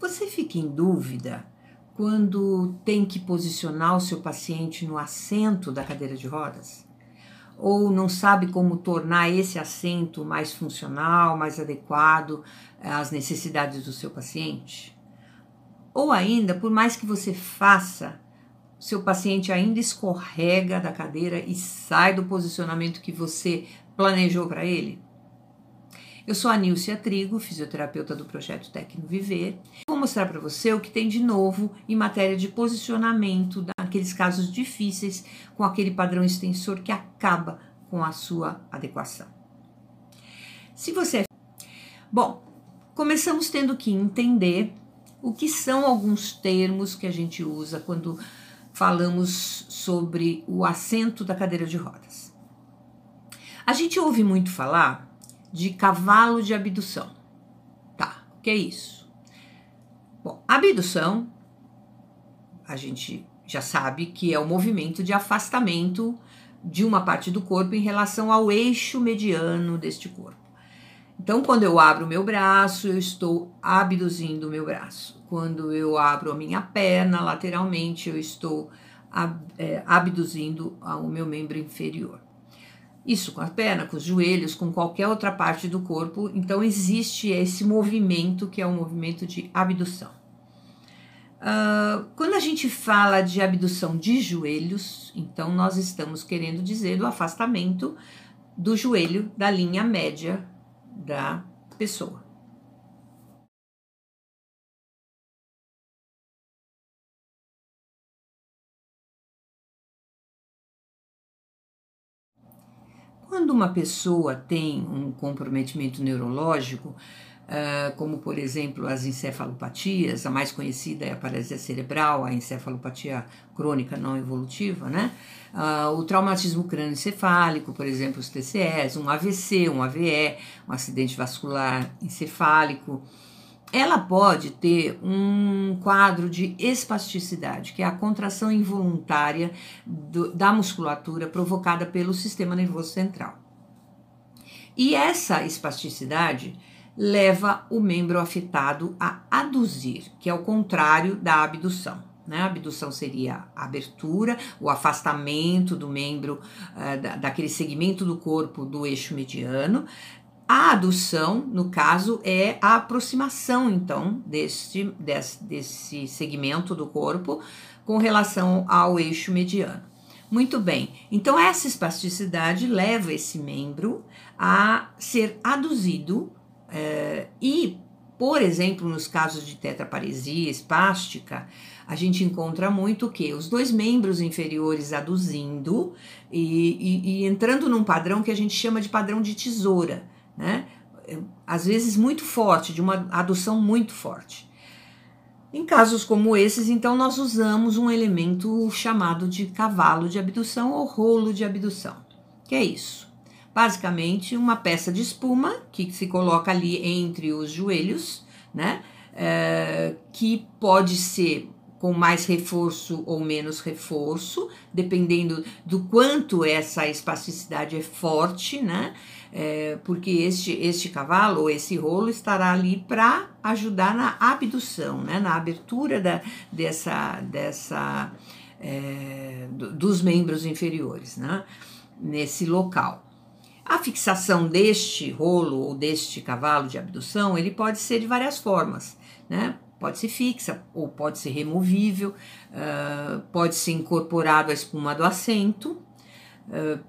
Você fica em dúvida quando tem que posicionar o seu paciente no assento da cadeira de rodas? Ou não sabe como tornar esse assento mais funcional, mais adequado às necessidades do seu paciente? Ou ainda, por mais que você faça, seu paciente ainda escorrega da cadeira e sai do posicionamento que você planejou para ele? Eu sou a Nilcia Trigo, fisioterapeuta do projeto Tecno Viver. Vou mostrar para você o que tem de novo em matéria de posicionamento naqueles casos difíceis com aquele padrão extensor que acaba com a sua adequação. Se você. É Bom, começamos tendo que entender o que são alguns termos que a gente usa quando falamos sobre o assento da cadeira de rodas. A gente ouve muito falar de cavalo de abdução. Tá, o que é isso? Bom, abdução, a gente já sabe que é o movimento de afastamento de uma parte do corpo em relação ao eixo mediano deste corpo. Então, quando eu abro o meu braço, eu estou abduzindo o meu braço. Quando eu abro a minha perna lateralmente, eu estou é, abduzindo o meu membro inferior. Isso com a perna, com os joelhos, com qualquer outra parte do corpo. Então, existe esse movimento que é o um movimento de abdução. Uh, quando a gente fala de abdução de joelhos, então nós estamos querendo dizer do afastamento do joelho da linha média da pessoa. Quando uma pessoa tem um comprometimento neurológico, uh, como por exemplo as encefalopatias, a mais conhecida é a paralisia cerebral, a encefalopatia crônica não evolutiva, né? Uh, o traumatismo crânioencefálico, por exemplo, os TCEs, um AVC, um AVE, um acidente vascular encefálico, ela pode ter um quadro de espasticidade, que é a contração involuntária do, da musculatura provocada pelo sistema nervoso central. E essa espasticidade leva o membro afetado a aduzir, que é o contrário da abdução. Né? A abdução seria a abertura, o afastamento do membro, uh, da, daquele segmento do corpo do eixo mediano, a adução, no caso, é a aproximação, então, desse, desse, desse segmento do corpo com relação ao eixo mediano. Muito bem, então essa espasticidade leva esse membro a ser aduzido é, e, por exemplo, nos casos de tetraparesia espástica, a gente encontra muito que os dois membros inferiores aduzindo e, e, e entrando num padrão que a gente chama de padrão de tesoura né? Às vezes muito forte, de uma adução muito forte. Em casos como esses, então, nós usamos um elemento chamado de cavalo de abdução ou rolo de abdução. Que é isso? Basicamente, uma peça de espuma que se coloca ali entre os joelhos, né? É, que pode ser com mais reforço ou menos reforço, dependendo do quanto essa espasticidade é forte, né? É, porque este, este cavalo ou esse rolo estará ali para ajudar na abdução, né? na abertura da, dessa, dessa é, dos membros inferiores, né? nesse local. A fixação deste rolo ou deste cavalo de abdução, ele pode ser de várias formas, né? pode ser fixa ou pode ser removível, uh, pode ser incorporado à espuma do assento, uh,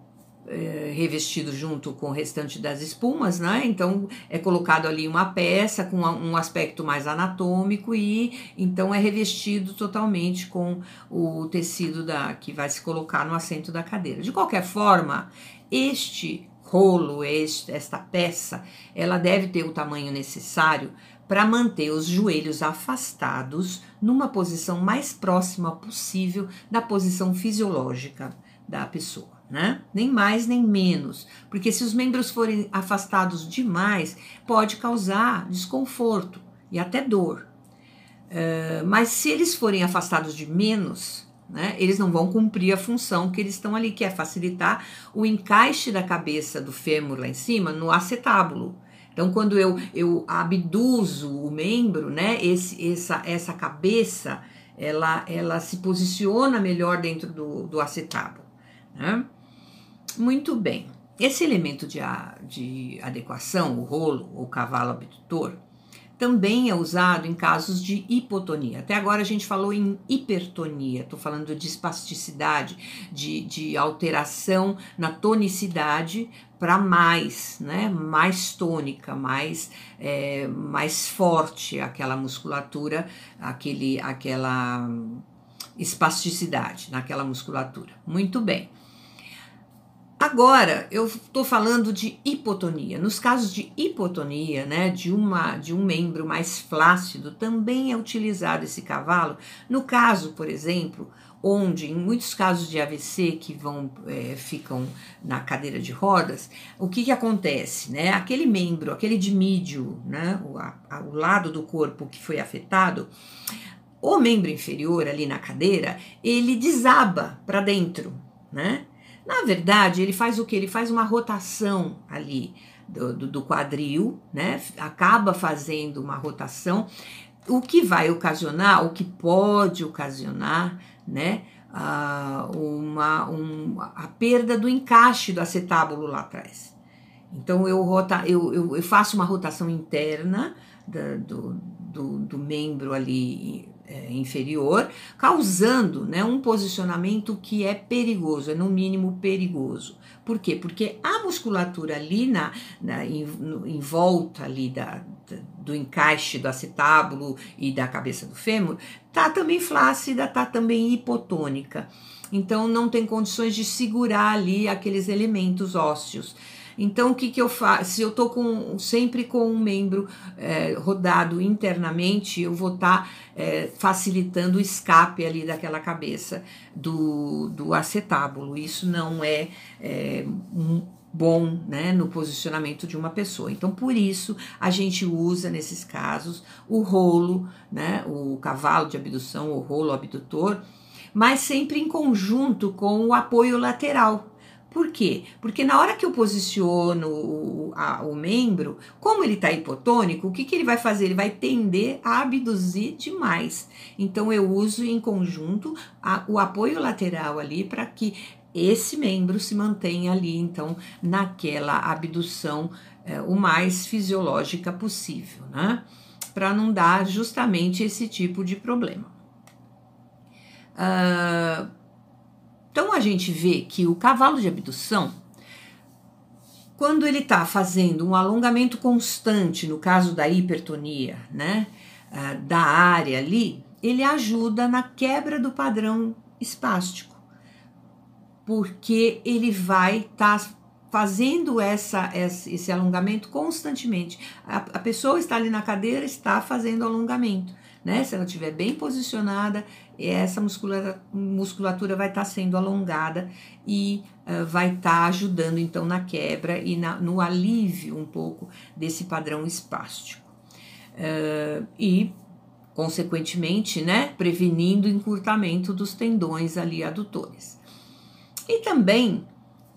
revestido junto com o restante das espumas, né? Então é colocado ali uma peça com um aspecto mais anatômico e então é revestido totalmente com o tecido da que vai se colocar no assento da cadeira. De qualquer forma, este rolo, este, esta peça, ela deve ter o tamanho necessário para manter os joelhos afastados numa posição mais próxima possível da posição fisiológica da pessoa. Né? Nem mais nem menos, porque se os membros forem afastados demais, pode causar desconforto e até dor. Uh, mas se eles forem afastados de menos, né, eles não vão cumprir a função que eles estão ali, que é facilitar o encaixe da cabeça do fêmur lá em cima no acetábulo Então, quando eu, eu abduzo o membro, né, esse, essa, essa cabeça, ela, ela se posiciona melhor dentro do, do acetábulo. Né? Muito bem. Esse elemento de, de adequação, o rolo ou cavalo abdutor, também é usado em casos de hipotonia. Até agora a gente falou em hipertonia, estou falando de espasticidade, de, de alteração na tonicidade para mais, né? Mais tônica, mais, é, mais forte aquela musculatura, aquele, aquela espasticidade naquela musculatura. Muito bem. Agora, eu estou falando de hipotonia. Nos casos de hipotonia, né, de, uma, de um membro mais flácido, também é utilizado esse cavalo. No caso, por exemplo, onde em muitos casos de AVC que vão é, ficam na cadeira de rodas, o que, que acontece, né? Aquele membro, aquele dimídio, né, o, a, o lado do corpo que foi afetado, o membro inferior ali na cadeira, ele desaba para dentro, né? Na verdade, ele faz o que? Ele faz uma rotação ali do, do, do quadril, né? Acaba fazendo uma rotação, o que vai ocasionar, o que pode ocasionar, né? Uh, uma, um, a perda do encaixe do acetábulo lá atrás. Então eu, rota, eu, eu, eu faço uma rotação interna da, do, do, do membro ali inferior, causando né, um posicionamento que é perigoso, é no mínimo perigoso. Por quê? Porque a musculatura ali na, na em, no, em, volta ali da, da, do encaixe do acetábulo e da cabeça do fêmur tá também flácida, tá também hipotônica. Então não tem condições de segurar ali aqueles elementos ósseos. Então, o que, que eu faço? Se eu estou com, sempre com um membro é, rodado internamente, eu vou estar tá, é, facilitando o escape ali daquela cabeça do, do acetábulo. Isso não é, é um, bom né, no posicionamento de uma pessoa. Então, por isso, a gente usa nesses casos o rolo, né, o cavalo de abdução, o rolo abdutor, mas sempre em conjunto com o apoio lateral. Por quê? Porque na hora que eu posiciono o, a, o membro, como ele está hipotônico, o que, que ele vai fazer? Ele vai tender a abduzir demais. Então eu uso em conjunto a, o apoio lateral ali para que esse membro se mantenha ali, então, naquela abdução é, o mais fisiológica possível, né? Para não dar justamente esse tipo de problema. Uh, então a gente vê que o cavalo de abdução, quando ele está fazendo um alongamento constante, no caso da hipertonia, né, uh, da área ali, ele ajuda na quebra do padrão espástico, porque ele vai estar tá fazendo essa, esse alongamento constantemente. A, a pessoa está ali na cadeira, está fazendo alongamento né? Se ela estiver bem posicionada, essa musculatura, musculatura vai estar tá sendo alongada e uh, vai estar tá ajudando então na quebra e na, no alívio um pouco desse padrão espástico. Uh, e consequentemente, né, prevenindo o encurtamento dos tendões ali adutores. E também,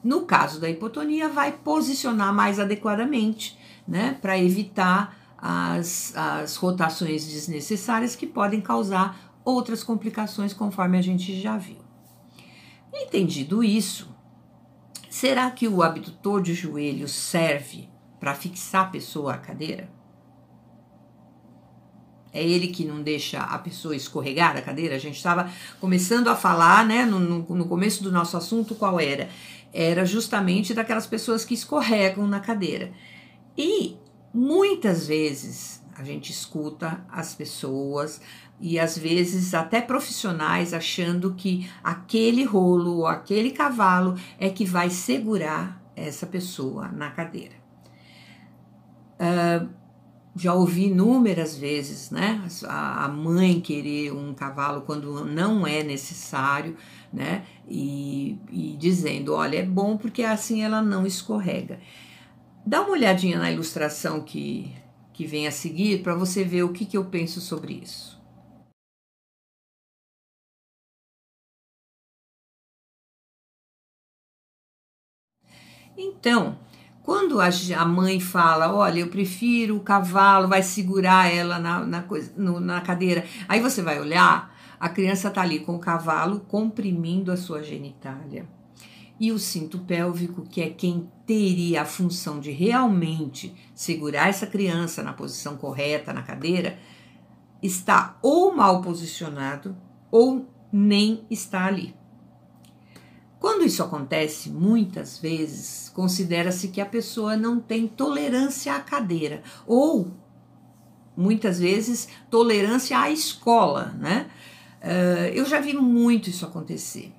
no caso da hipotonia, vai posicionar mais adequadamente, né, para evitar as, as rotações desnecessárias que podem causar outras complicações, conforme a gente já viu. Entendido isso, será que o abdutor de joelho serve para fixar a pessoa à cadeira? É ele que não deixa a pessoa escorregar da cadeira? A gente estava começando a falar, né, no, no começo do nosso assunto, qual era? Era justamente daquelas pessoas que escorregam na cadeira. E Muitas vezes a gente escuta as pessoas e às vezes até profissionais achando que aquele rolo ou aquele cavalo é que vai segurar essa pessoa na cadeira. Uh, já ouvi inúmeras vezes, né? A mãe querer um cavalo quando não é necessário, né? E, e dizendo: olha, é bom porque assim ela não escorrega. Dá uma olhadinha na ilustração que, que vem a seguir para você ver o que, que eu penso sobre isso. Então, Quando a, mãe fala, olha, eu prefiro o cavalo, vai segurar ela na, na, coisa, no, na cadeira, aí você vai olhar, a criança está ali com o cavalo comprimindo a sua genitália. E o cinto pélvico, que é quem teria a função de realmente segurar essa criança na posição correta na cadeira, está ou mal posicionado ou nem está ali. Quando isso acontece, muitas vezes considera-se que a pessoa não tem tolerância à cadeira ou muitas vezes tolerância à escola, né? Uh, eu já vi muito isso acontecer.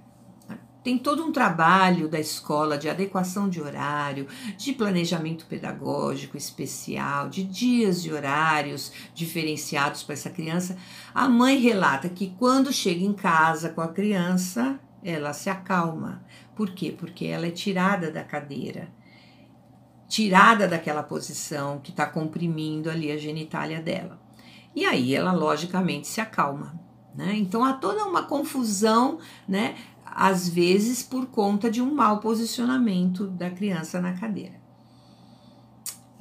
Tem todo um trabalho da escola de adequação de horário, de planejamento pedagógico especial, de dias e horários diferenciados para essa criança. A mãe relata que quando chega em casa com a criança, ela se acalma. Por quê? Porque ela é tirada da cadeira, tirada daquela posição que está comprimindo ali a genitália dela. E aí ela, logicamente, se acalma. Né? Então há toda uma confusão, né? Às vezes por conta de um mau posicionamento da criança na cadeira.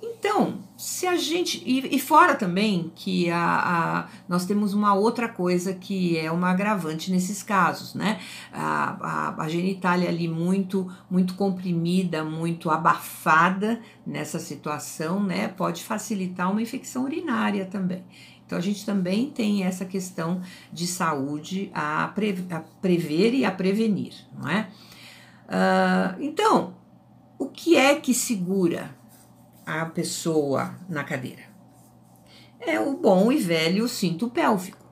Então, se a gente. E, e fora também que a, a, nós temos uma outra coisa que é uma agravante nesses casos, né? A, a, a genitália ali muito, muito comprimida, muito abafada nessa situação, né? Pode facilitar uma infecção urinária também. Então, a gente também tem essa questão de saúde a, pre, a prever e a prevenir, não é? Uh, então, o que é que segura a pessoa na cadeira? É o bom e velho cinto pélvico.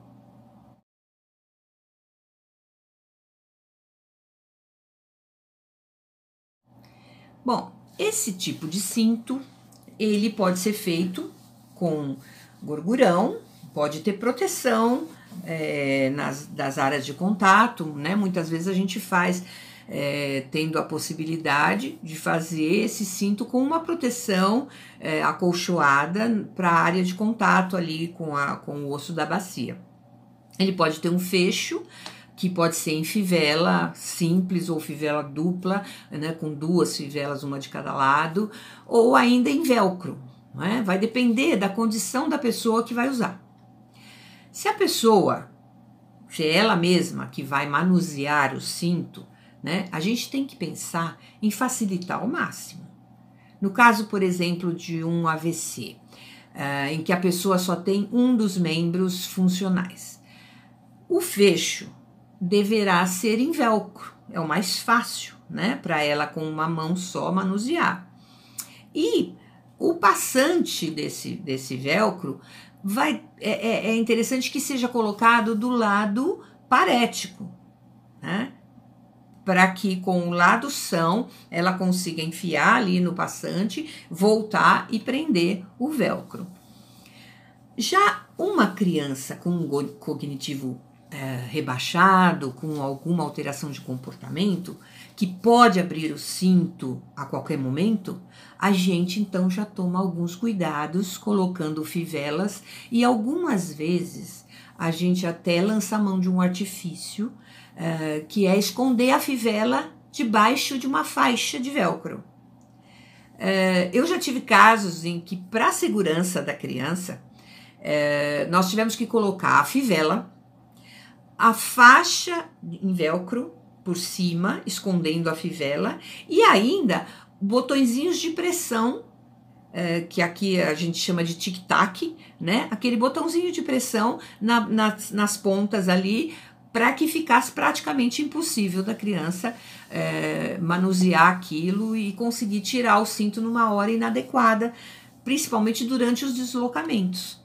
Bom, esse tipo de cinto, ele pode ser feito com gorgurão, pode ter proteção é, nas, das áreas de contato, né? Muitas vezes a gente faz é, tendo a possibilidade de fazer esse cinto com uma proteção é, acolchoada para a área de contato ali com, a, com o osso da bacia. Ele pode ter um fecho que pode ser em fivela simples ou fivela dupla, né, com duas fivelas, uma de cada lado, ou ainda em velcro. É? Vai depender da condição da pessoa que vai usar. Se a pessoa, se é ela mesma que vai manusear o cinto, né, a gente tem que pensar em facilitar ao máximo. No caso, por exemplo, de um AVC, uh, eh, em que a pessoa só tem um dos membros funcionais, o fecho deverá ser em velcro, é o mais fácil, né, para ela com uma mão só manusear. E o passante desse, desse velcro vai é, é, é interessante que seja colocado do lado parético, né? para que com o lado são ela consiga enfiar ali no passante, voltar e prender o velcro. Já uma criança com um cognitivo é, rebaixado, com alguma alteração de comportamento, que pode abrir o cinto a qualquer momento, a gente então já toma alguns cuidados colocando fivelas e algumas vezes a gente até lança a mão de um artifício uh, que é esconder a fivela debaixo de uma faixa de velcro. Uh, eu já tive casos em que, para a segurança da criança, uh, nós tivemos que colocar a fivela, a faixa em velcro por cima, escondendo a fivela, e ainda botõezinhos de pressão, é, que aqui a gente chama de tic-tac, né? Aquele botãozinho de pressão na, nas, nas pontas ali, para que ficasse praticamente impossível da criança é, manusear aquilo e conseguir tirar o cinto numa hora inadequada, principalmente durante os deslocamentos.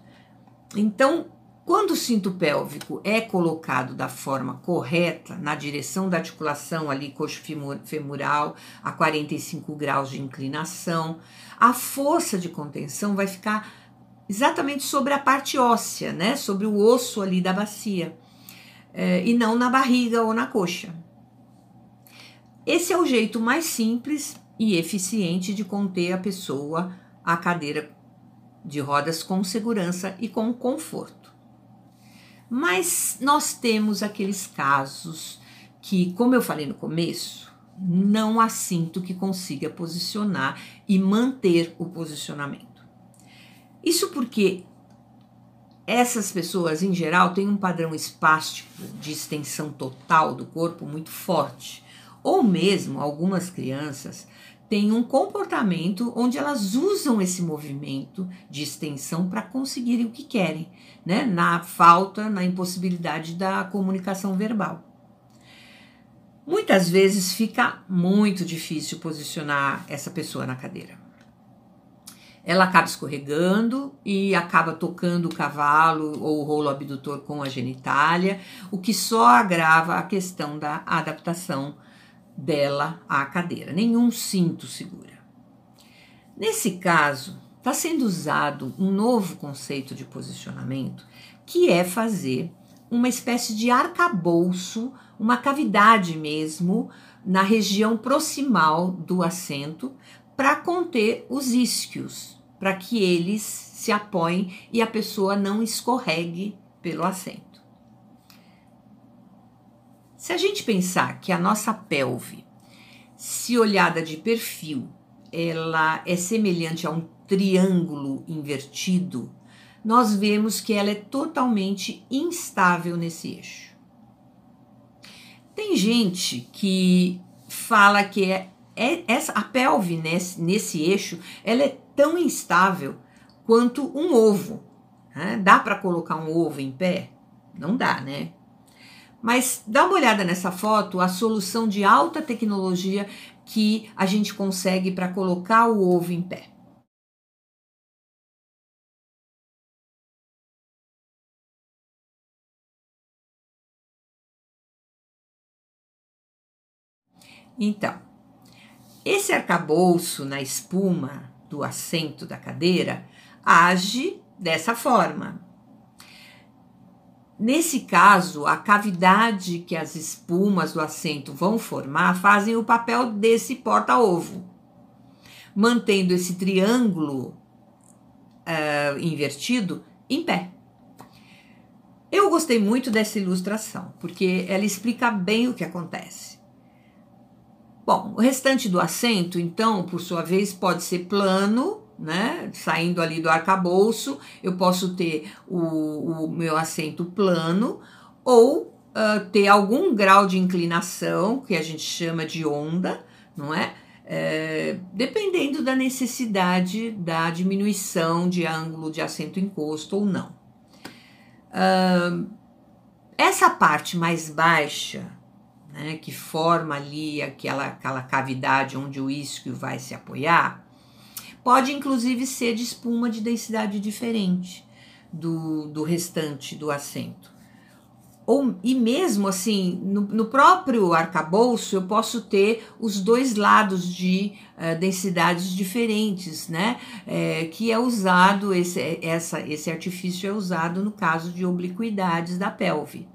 Então, quando o cinto pélvico é colocado da forma correta, na direção da articulação ali coxo-femoral, a 45 graus de inclinação, a força de contenção vai ficar exatamente sobre a parte óssea, né? Sobre o osso ali da bacia é, e não na barriga ou na coxa. Esse é o jeito mais simples e eficiente de conter a pessoa à cadeira de rodas com segurança e com conforto. Mas nós temos aqueles casos que, como eu falei no começo, não há cinto que consiga posicionar e manter o posicionamento. Isso porque essas pessoas, em geral, têm um padrão espástico de extensão total do corpo muito forte. Ou mesmo algumas crianças têm um comportamento onde elas usam esse movimento de extensão para conseguirem o que querem, né? na falta, na impossibilidade da comunicação verbal. Muitas vezes fica muito difícil posicionar essa pessoa na cadeira. Ela acaba escorregando e acaba tocando o cavalo ou o rolo abdutor com a genitália, o que só agrava a questão da adaptação dela à cadeira. Nenhum cinto segura. Nesse caso, está sendo usado um novo conceito de posicionamento, que é fazer uma espécie de arcabouço uma cavidade mesmo na região proximal do assento para conter os isquios, para que eles se apoiem e a pessoa não escorregue pelo assento. Se a gente pensar que a nossa pelve, se olhada de perfil, ela é semelhante a um triângulo invertido, nós vemos que ela é totalmente instável nesse eixo. Tem gente que fala que é, é essa, a pelve nesse, nesse eixo ela é tão instável quanto um ovo. Né? Dá para colocar um ovo em pé? Não dá, né? Mas dá uma olhada nessa foto, a solução de alta tecnologia que a gente consegue para colocar o ovo em pé. Então, esse arcabouço na espuma do assento da cadeira age dessa forma. Nesse caso, a cavidade que as espumas do assento vão formar fazem o papel desse porta-ovo, mantendo esse triângulo uh, invertido em pé. Eu gostei muito dessa ilustração, porque ela explica bem o que acontece. Bom, o restante do assento, então, por sua vez, pode ser plano, né? Saindo ali do arcabouço, eu posso ter o, o meu assento plano ou uh, ter algum grau de inclinação, que a gente chama de onda, não é? é? dependendo da necessidade da diminuição de ângulo de assento encosto ou não. Uh, essa parte mais baixa né, que forma ali aquela, aquela cavidade onde o isquio vai se apoiar, pode inclusive ser de espuma de densidade diferente do, do restante do assento. Ou, e mesmo assim, no, no próprio arcabouço, eu posso ter os dois lados de uh, densidades diferentes, né? É, que é usado, esse, essa, esse artifício é usado no caso de obliquidades da pelve.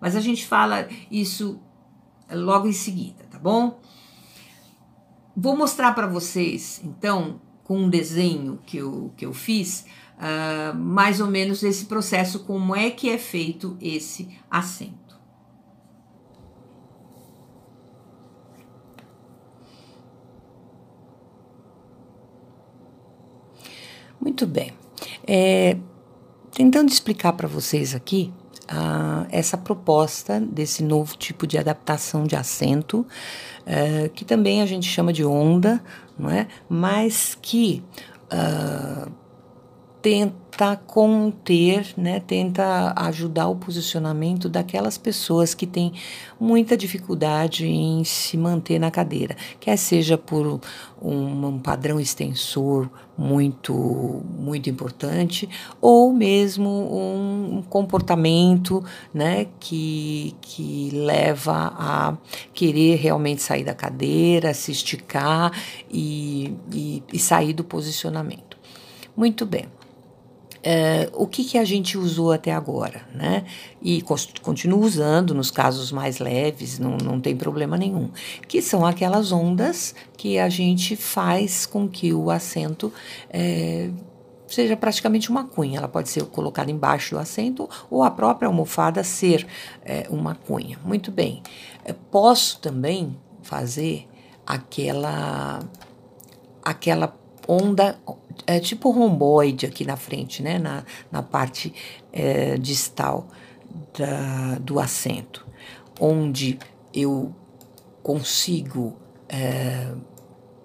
Mas a gente fala isso logo em seguida, tá bom? Vou mostrar para vocês, então, com um desenho que eu, que eu fiz, uh, mais ou menos esse processo, como é que é feito esse assento. Muito bem. É, tentando explicar para vocês aqui, uh, essa proposta desse novo tipo de adaptação de assento, uh, que também a gente chama de onda, não é? mas que uh, tenta conter, né, tenta ajudar o posicionamento daquelas pessoas que têm muita dificuldade em se manter na cadeira, quer seja por um, um padrão extensor muito muito importante ou mesmo um comportamento, né, que que leva a querer realmente sair da cadeira, se esticar e, e, e sair do posicionamento. Muito bem. É, o que, que a gente usou até agora, né? E continua usando nos casos mais leves, não, não tem problema nenhum, que são aquelas ondas que a gente faz com que o assento é, seja praticamente uma cunha. Ela pode ser colocada embaixo do assento ou a própria almofada ser é, uma cunha. Muito bem. Posso também fazer aquela aquela onda é tipo romboide aqui na frente, né? Na, na parte é, distal da, do assento, onde eu consigo é,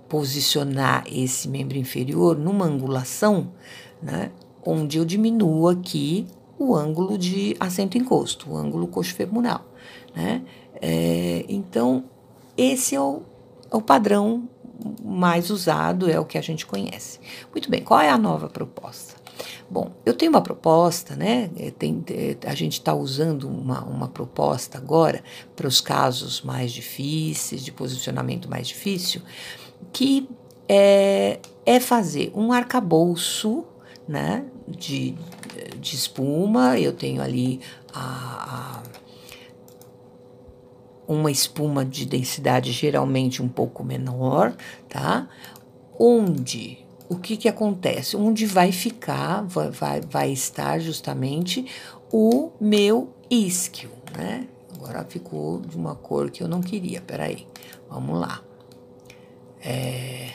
posicionar esse membro inferior numa angulação, né? Onde eu diminuo aqui o ângulo de assento encosto, o ângulo coxo-femoral, né? É, então, esse é o, é o padrão mais usado, é o que a gente conhece. Muito bem, qual é a nova proposta? Bom, eu tenho uma proposta, né? É, tem, é, a gente está usando uma, uma proposta agora para os casos mais difíceis, de posicionamento mais difícil, que é, é fazer um arcabouço né, de, de espuma. Eu tenho ali a, a uma espuma de densidade geralmente um pouco menor, tá? Onde o que, que acontece? Onde vai ficar, vai, vai, vai estar justamente o meu isquio, né? Agora ficou de uma cor que eu não queria, peraí, vamos lá. É...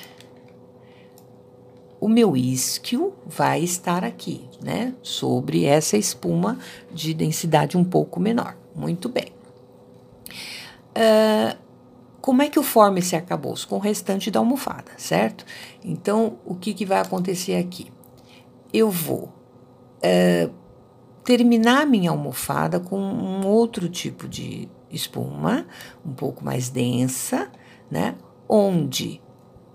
O meu isquio vai estar aqui, né? Sobre essa espuma de densidade um pouco menor. Muito bem. Uh, como é que eu formo esse arcabouço? Com o restante da almofada, certo? Então, o que, que vai acontecer aqui? Eu vou uh, terminar minha almofada com um outro tipo de espuma, um pouco mais densa, né? Onde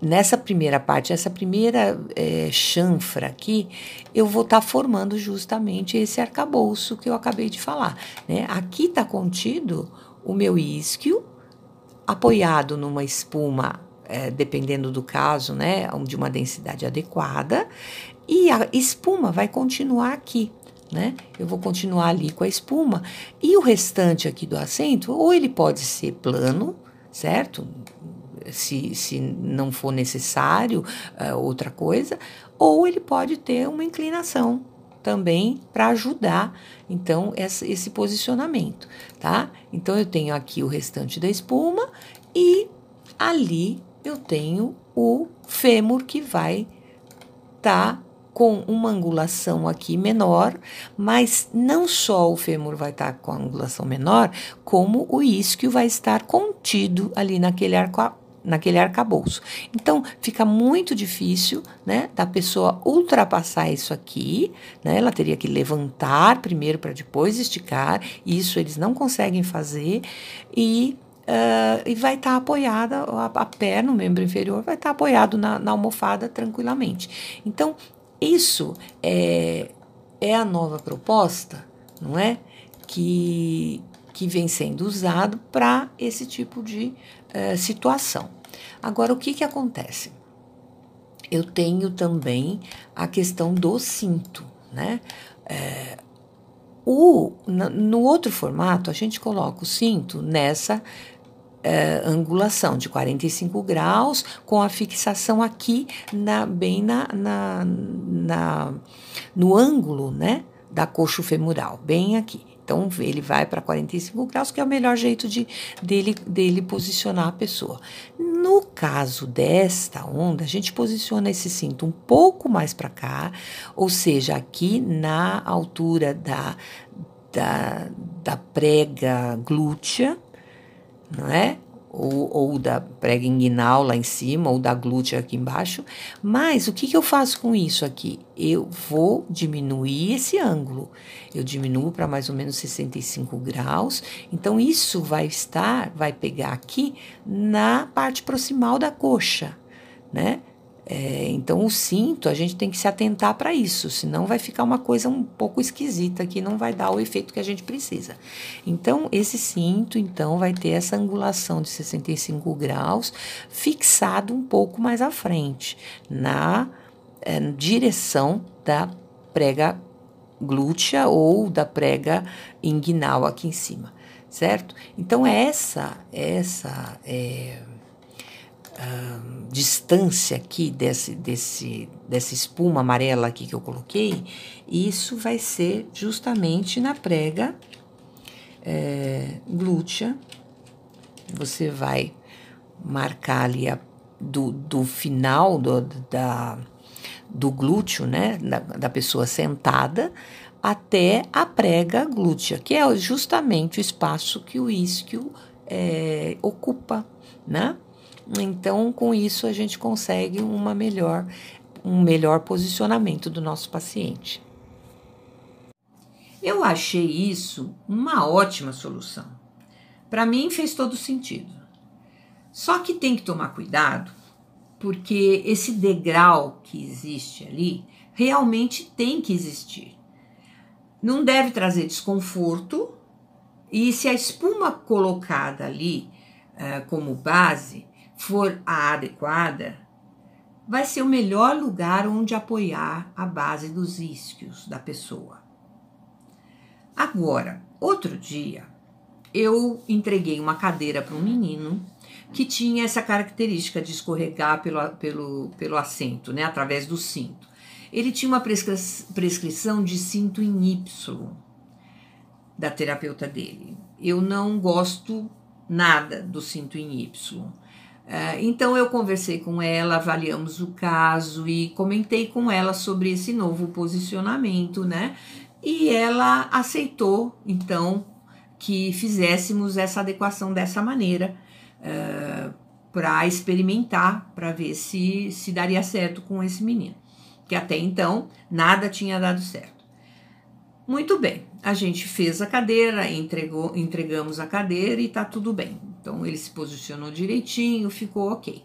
nessa primeira parte, essa primeira é, chanfra aqui, eu vou estar tá formando justamente esse arcabouço que eu acabei de falar. Né? Aqui está contido o meu isquio, apoiado numa espuma, é, dependendo do caso, né, de uma densidade adequada, e a espuma vai continuar aqui. Né? Eu vou continuar ali com a espuma e o restante aqui do assento, ou ele pode ser plano, certo? Se, se não for necessário uh, outra coisa, ou ele pode ter uma inclinação, também para ajudar então esse posicionamento, tá? Então eu tenho aqui o restante da espuma e ali eu tenho o fêmur que vai estar tá com uma angulação aqui menor, mas não só o fêmur vai estar tá com a angulação menor, como o isquio vai estar contido ali naquele arco naquele arcabouço. Então, fica muito difícil, né, da pessoa ultrapassar isso aqui, né? Ela teria que levantar primeiro para depois esticar. Isso eles não conseguem fazer e Uh, e vai estar tá apoiada, a, a perna, o membro inferior, vai estar tá apoiado na, na, almofada tranquilamente. Então, isso é, é a nova proposta, não é? Que, que vem sendo usado para esse tipo de uh, situação. Agora, o que, que acontece? Eu tenho também a questão do cinto, né? É, o, no outro formato, a gente coloca o cinto nessa é, angulação de 45 graus, com a fixação aqui na, bem na, na, na no ângulo né, da coxo femoral, bem aqui. Então, ele vai para 45 graus, que é o melhor jeito de dele, dele posicionar a pessoa. No caso desta onda, a gente posiciona esse cinto um pouco mais para cá, ou seja, aqui na altura da, da, da prega glútea, não é? Ou, ou da prega inguinal lá em cima, ou da glútea aqui embaixo. Mas o que, que eu faço com isso aqui? Eu vou diminuir esse ângulo. Eu diminuo para mais ou menos 65 graus. Então, isso vai estar, vai pegar aqui na parte proximal da coxa, né? É, então, o cinto, a gente tem que se atentar para isso, senão vai ficar uma coisa um pouco esquisita que não vai dar o efeito que a gente precisa. Então, esse cinto, então, vai ter essa angulação de 65 graus fixado um pouco mais à frente, na é, direção da prega glútea ou da prega inguinal aqui em cima, certo? Então, essa, essa é, distância aqui desse, desse, dessa espuma amarela aqui que eu coloquei, isso vai ser justamente na prega é, glútea. Você vai marcar ali a, do, do final do, da, do glúteo, né, da, da pessoa sentada, até a prega glútea, que é justamente o espaço que o isquio é, ocupa, né? Então, com isso, a gente consegue uma melhor, um melhor posicionamento do nosso paciente. Eu achei isso uma ótima solução. Para mim, fez todo sentido. Só que tem que tomar cuidado, porque esse degrau que existe ali realmente tem que existir. Não deve trazer desconforto, e se a espuma colocada ali uh, como base for a adequada, vai ser o melhor lugar onde apoiar a base dos isquios da pessoa. Agora, outro dia, eu entreguei uma cadeira para um menino que tinha essa característica de escorregar pelo, pelo, pelo assento, né, através do cinto. Ele tinha uma prescri prescrição de cinto em Y da terapeuta dele. Eu não gosto nada do cinto em Y. Uh, então eu conversei com ela, avaliamos o caso e comentei com ela sobre esse novo posicionamento, né? E ela aceitou, então, que fizéssemos essa adequação dessa maneira uh, para experimentar, para ver se, se daria certo com esse menino. Que até então nada tinha dado certo. Muito bem, a gente fez a cadeira, entregou, entregamos a cadeira e tá tudo bem. Então ele se posicionou direitinho, ficou ok.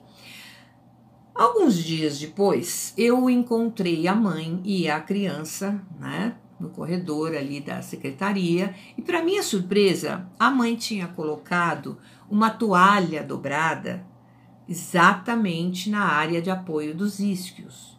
Alguns dias depois, eu encontrei a mãe e a criança, né, no corredor ali da secretaria, e para minha surpresa, a mãe tinha colocado uma toalha dobrada exatamente na área de apoio dos isquios.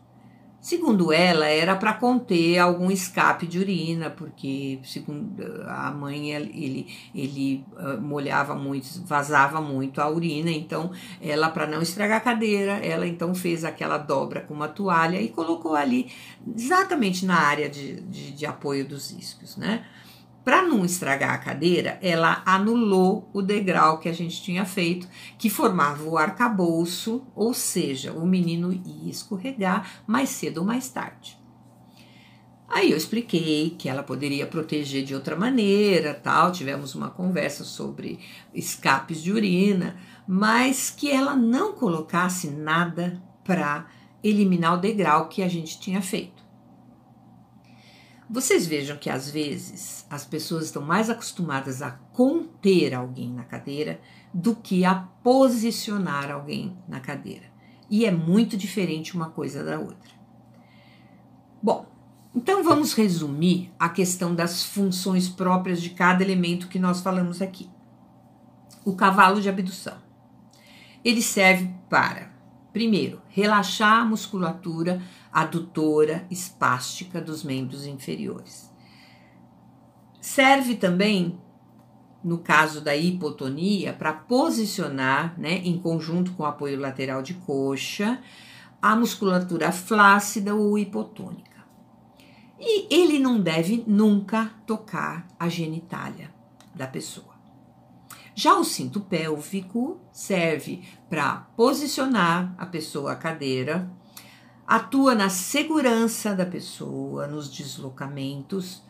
Segundo ela, era para conter algum escape de urina, porque segundo a mãe ele, ele uh, molhava muito, vazava muito a urina, então ela para não estragar a cadeira, ela então fez aquela dobra com uma toalha e colocou ali exatamente na área de, de, de apoio dos iscos, né? Para não estragar a cadeira, ela anulou o degrau que a gente tinha feito, que formava o arcabouço, ou seja, o menino ia escorregar mais cedo ou mais tarde. Aí eu expliquei que ela poderia proteger de outra maneira, tal, tivemos uma conversa sobre escapes de urina, mas que ela não colocasse nada para eliminar o degrau que a gente tinha feito. Vocês vejam que às vezes as pessoas estão mais acostumadas a conter alguém na cadeira do que a posicionar alguém na cadeira. E é muito diferente uma coisa da outra. Bom, então vamos resumir a questão das funções próprias de cada elemento que nós falamos aqui. O cavalo de abdução. Ele serve para, primeiro, relaxar a musculatura adutora espástica dos membros inferiores. Serve também, no caso da hipotonia, para posicionar, né, em conjunto com o apoio lateral de coxa, a musculatura flácida ou hipotônica. E ele não deve nunca tocar a genitália da pessoa. Já o cinto pélvico serve para posicionar a pessoa à cadeira, atua na segurança da pessoa, nos deslocamentos,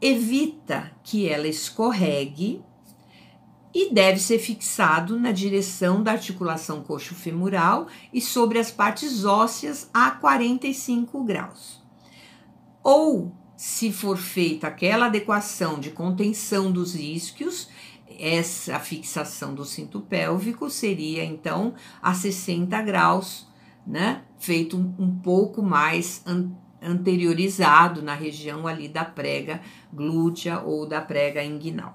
evita que ela escorregue e deve ser fixado na direção da articulação coxo-femoral e sobre as partes ósseas a 45 graus. Ou, se for feita aquela adequação de contenção dos isquios, essa fixação do cinto pélvico seria então a 60 graus né? Feito um, um pouco mais an anteriorizado na região ali da prega glútea ou da prega inguinal.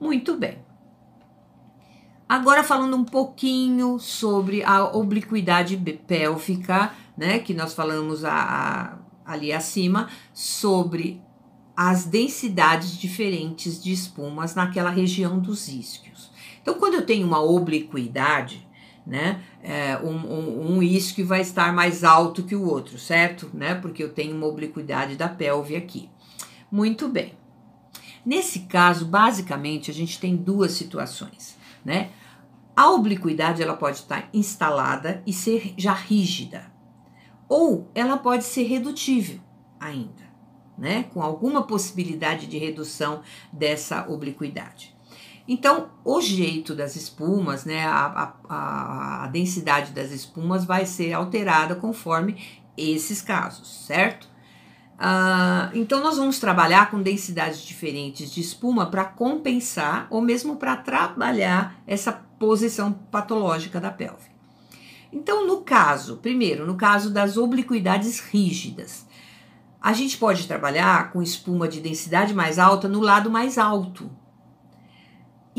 Muito bem. Agora falando um pouquinho sobre a obliquidade pélvica, né, que nós falamos a, a, ali acima, sobre as densidades diferentes de espumas naquela região dos isquios. Então, quando eu tenho uma obliquidade, né? É, um, um, isquio vai estar mais alto que o outro, certo? Né? Porque eu tenho uma obliquidade da pelve aqui. Muito bem. Nesse caso, basicamente, a gente tem duas situações, né? A obliquidade ela pode estar instalada e ser já rígida, ou ela pode ser redutível ainda, né? Com alguma possibilidade de redução dessa obliquidade. Então, o jeito das espumas, né, a, a, a, densidade das espumas vai ser alterada conforme esses casos, certo? Uh, então, nós vamos trabalhar com densidades diferentes de espuma para compensar ou mesmo para trabalhar essa posição patológica da pelve. Então, no caso, primeiro, no caso das obliquidades rígidas, a gente pode trabalhar com espuma de densidade mais alta no lado mais alto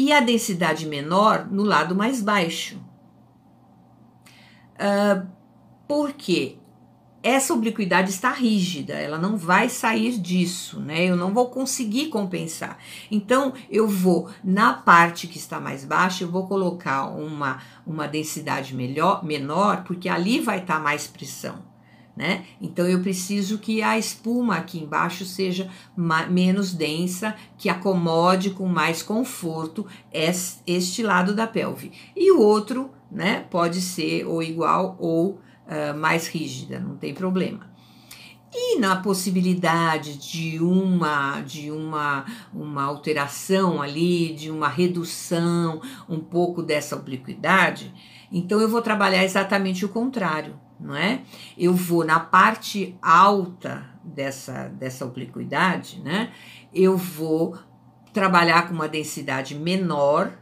e a densidade menor no lado mais baixo. Uh, por quê? essa obliquidade está rígida, ela não vai sair disso, né? Eu não vou conseguir compensar. Então, eu vou na parte que está mais baixa, eu vou colocar uma, uma densidade melhor, menor, porque ali vai estar mais pressão. Né? Então eu preciso que a espuma aqui embaixo seja menos densa, que acomode com mais conforto este lado da pelve. E o outro, né, pode ser ou igual ou uh, mais rígida, não tem problema. E na possibilidade de uma de uma, uma alteração ali, de uma redução um pouco dessa obliquidade, então eu vou trabalhar exatamente o contrário, não é? Eu vou na parte alta dessa, dessa obliquidade, né? Eu vou trabalhar com uma densidade menor,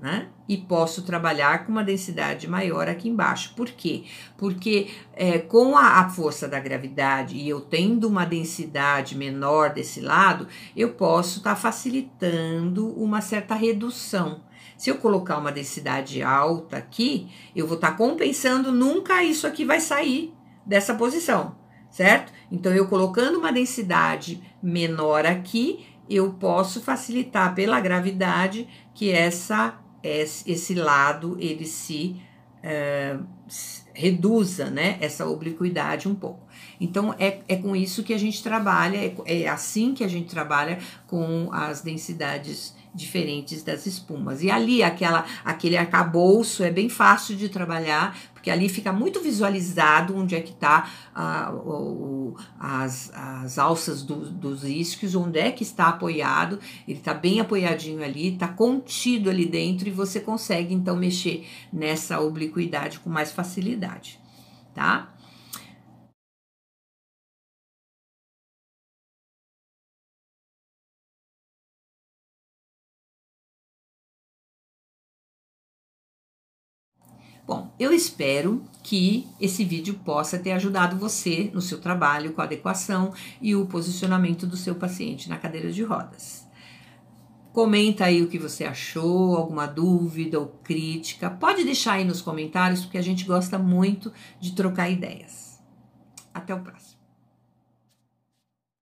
né? E posso trabalhar com uma densidade maior aqui embaixo. Por quê? Porque é, com a, a, força da gravidade e eu tendo uma densidade menor desse lado, eu posso estar tá facilitando uma certa redução. Se eu colocar uma densidade alta aqui, eu vou estar tá compensando, nunca isso aqui vai sair dessa posição, certo? Então, eu colocando uma densidade menor aqui, eu posso facilitar pela gravidade que essa esse lado ele se é, reduza, né, essa obliquidade um pouco. Então, é, é com isso que a gente trabalha, é, é assim que a gente trabalha com as densidades diferentes das espumas. E ali, aquela, aquele arcabouço é bem fácil de trabalhar, porque ali fica muito visualizado onde é que está as, as alças do, dos isquios, onde é que está apoiado, ele está bem apoiadinho ali, está contido ali dentro e você consegue então mexer nessa obliquidade com mais facilidade, tá? Bom, eu espero que esse vídeo possa ter ajudado você no seu trabalho com a adequação e o posicionamento do seu paciente na cadeira de rodas. Comenta aí o que você achou, alguma dúvida ou crítica. Pode deixar aí nos comentários, porque a gente gosta muito de trocar ideias. Até o próximo.